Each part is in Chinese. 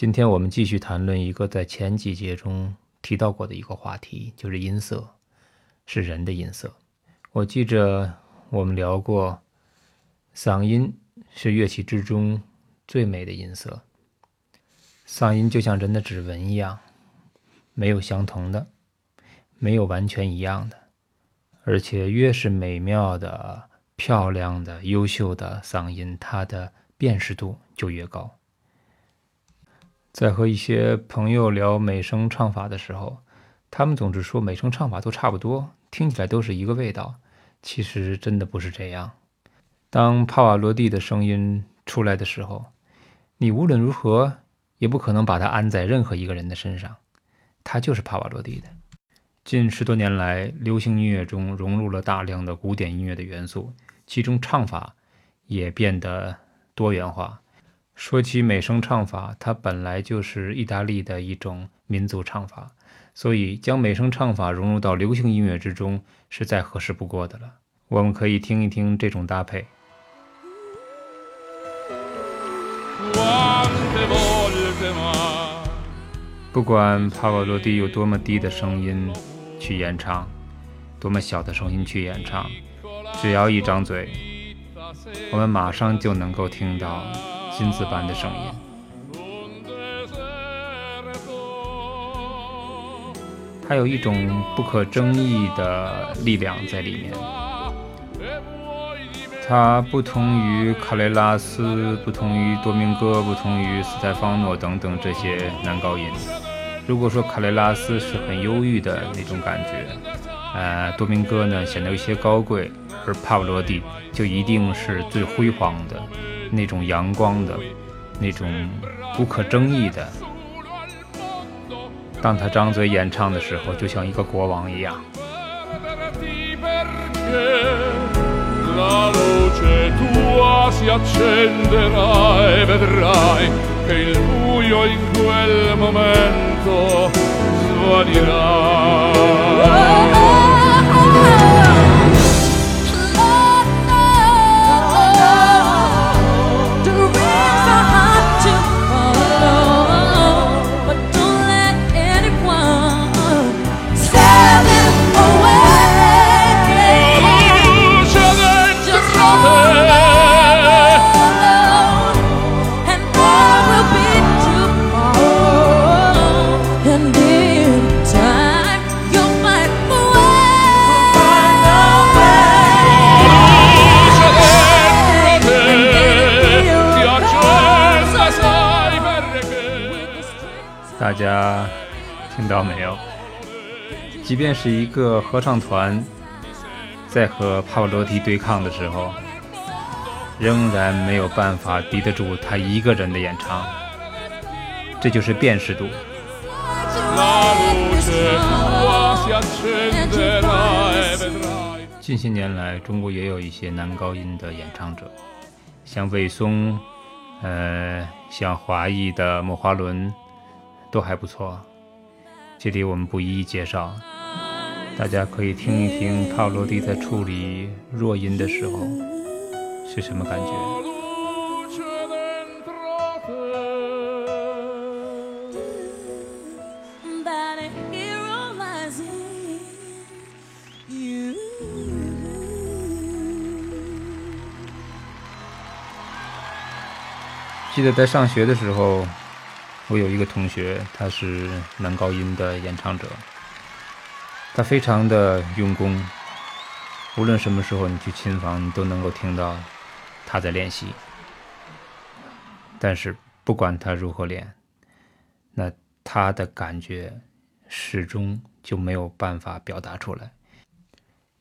今天我们继续谈论一个在前几节中提到过的一个话题，就是音色，是人的音色。我记着我们聊过，嗓音是乐器之中最美的音色。嗓音就像人的指纹一样，没有相同的，没有完全一样的，而且越是美妙的、漂亮的、优秀的嗓音，它的辨识度就越高。在和一些朋友聊美声唱法的时候，他们总是说美声唱法都差不多，听起来都是一个味道。其实真的不是这样。当帕瓦罗蒂的声音出来的时候，你无论如何也不可能把它安在任何一个人的身上，它就是帕瓦罗蒂的。近十多年来，流行音乐中融入了大量的古典音乐的元素，其中唱法也变得多元化。说起美声唱法，它本来就是意大利的一种民族唱法，所以将美声唱法融入到流行音乐之中是再合适不过的了。我们可以听一听这种搭配。不管帕瓦罗蒂有多么低的声音去演唱，多么小的声音去演唱，只要一张嘴，我们马上就能够听到。金子般的声音，它有一种不可争议的力量在里面。它不同于卡雷拉斯，不同于多明戈，不同于斯泰方诺等等这些男高音。如果说卡雷拉斯是很忧郁的那种感觉，呃，多明戈呢显得有些高贵，而帕瓦罗蒂就一定是最辉煌的。那种阳光的，那种不可争议的。当他张嘴演唱的时候，就像一个国王一样。大家听到没有？即便是一个合唱团在和帕瓦罗蒂对抗的时候，仍然没有办法敌得住他一个人的演唱。这就是辨识度。近些年来，中国也有一些男高音的演唱者，像魏松，呃，像华裔的莫华伦。都还不错，这里我们不一一介绍，大家可以听一听帕罗蒂在处理弱音的时候是什么感觉。记得在上学的时候。我有一个同学，他是男高音的演唱者，他非常的用功，无论什么时候你去琴房，你都能够听到他在练习。但是不管他如何练，那他的感觉始终就没有办法表达出来。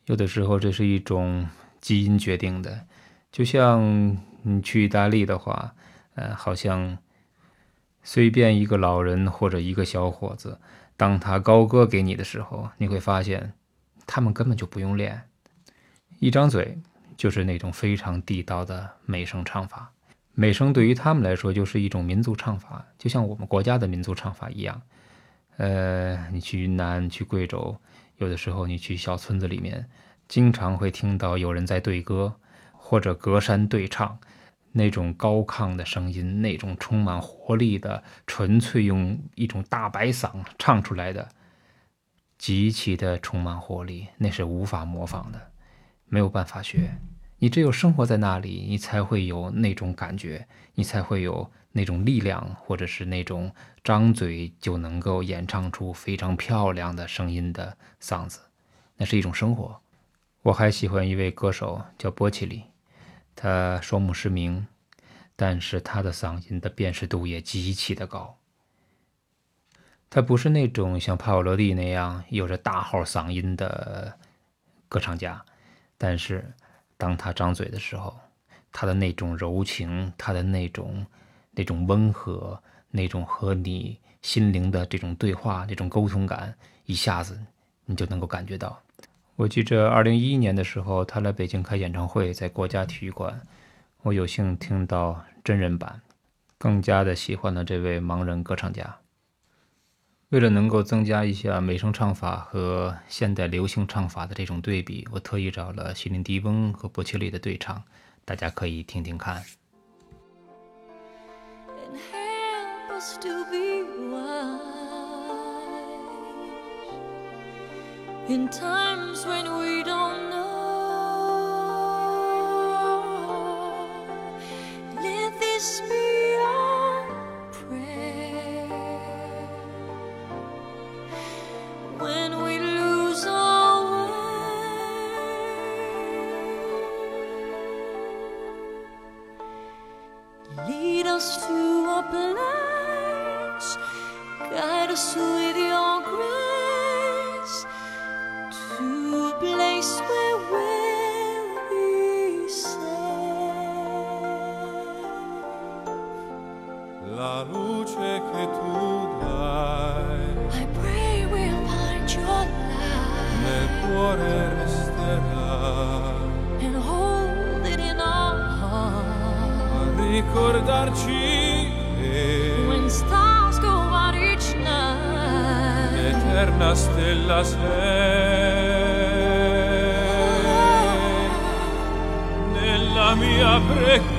有的时候这是一种基因决定的，就像你去意大利的话，呃，好像。随便一个老人或者一个小伙子，当他高歌给你的时候，你会发现，他们根本就不用练，一张嘴就是那种非常地道的美声唱法。美声对于他们来说就是一种民族唱法，就像我们国家的民族唱法一样。呃，你去云南、去贵州，有的时候你去小村子里面，经常会听到有人在对歌，或者隔山对唱。那种高亢的声音，那种充满活力的、纯粹用一种大白嗓唱出来的，极其的充满活力，那是无法模仿的，没有办法学。你只有生活在那里，你才会有那种感觉，你才会有那种力量，或者是那种张嘴就能够演唱出非常漂亮的声音的嗓子，那是一种生活。我还喜欢一位歌手叫波奇里。他双目失明，但是他的嗓音的辨识度也极其的高。他不是那种像帕瓦罗蒂那样有着大号嗓音的歌唱家，但是当他张嘴的时候，他的那种柔情，他的那种那种温和，那种和你心灵的这种对话，那种沟通感，一下子你就能够感觉到。我记着，二零一一年的时候，他来北京开演唱会，在国家体育馆，我有幸听到真人版，更加的喜欢了这位盲人歌唱家。为了能够增加一下美声唱法和现代流行唱法的这种对比，我特意找了席琳迪翁和伯切利的对唱，大家可以听听看。In times when we don't know. Let this be our prayer when we lose our way. Lead us to a place, guide us with your la luce che tu dai. I pray we'll find your light. Nel cuore resterà. And hold it in our heart. A ricordarci che when stars go out each night. L'eterna stella sei. Nella mia preghiera.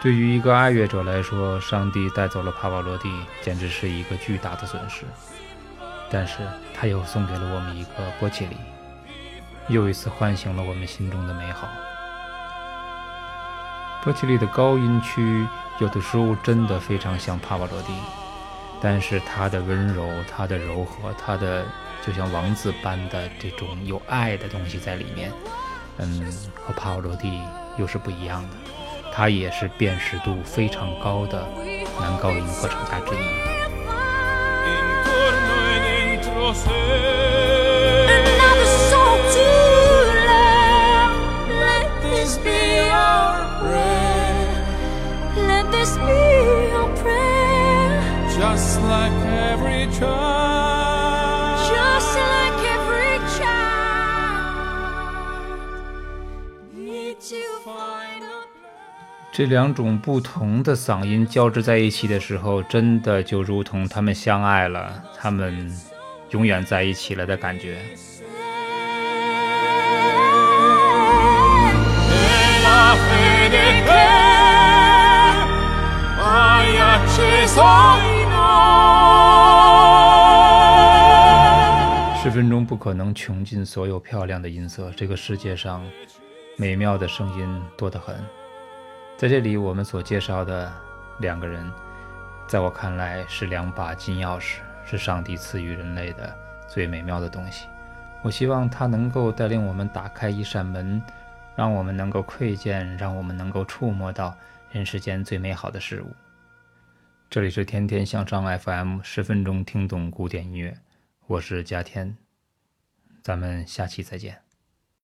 对于一个爱乐者来说，上帝带走了帕瓦罗蒂，简直是一个巨大的损失。但是他又送给了我们一个波切利，又一次唤醒了我们心中的美好。波切利的高音区有的时候真的非常像帕瓦罗蒂，但是他的温柔、他的柔和、他的就像王子般的这种有爱的东西在里面，嗯，和帕瓦罗蒂又是不一样的。它也是辨识度非常高的男高音歌唱家之一。这两种不同的嗓音交织在一起的时候，真的就如同他们相爱了，他们永远在一起了的感觉。十分钟不可能穷尽所有漂亮的音色，这个世界上美妙的声音多得很。在这里，我们所介绍的两个人，在我看来是两把金钥匙，是上帝赐予人类的最美妙的东西。我希望它能够带领我们打开一扇门，让我们能够窥见，让我们能够触摸到人世间最美好的事物。这里是天天向上 FM，十分钟听懂古典音乐，我是嘉天，咱们下期再见。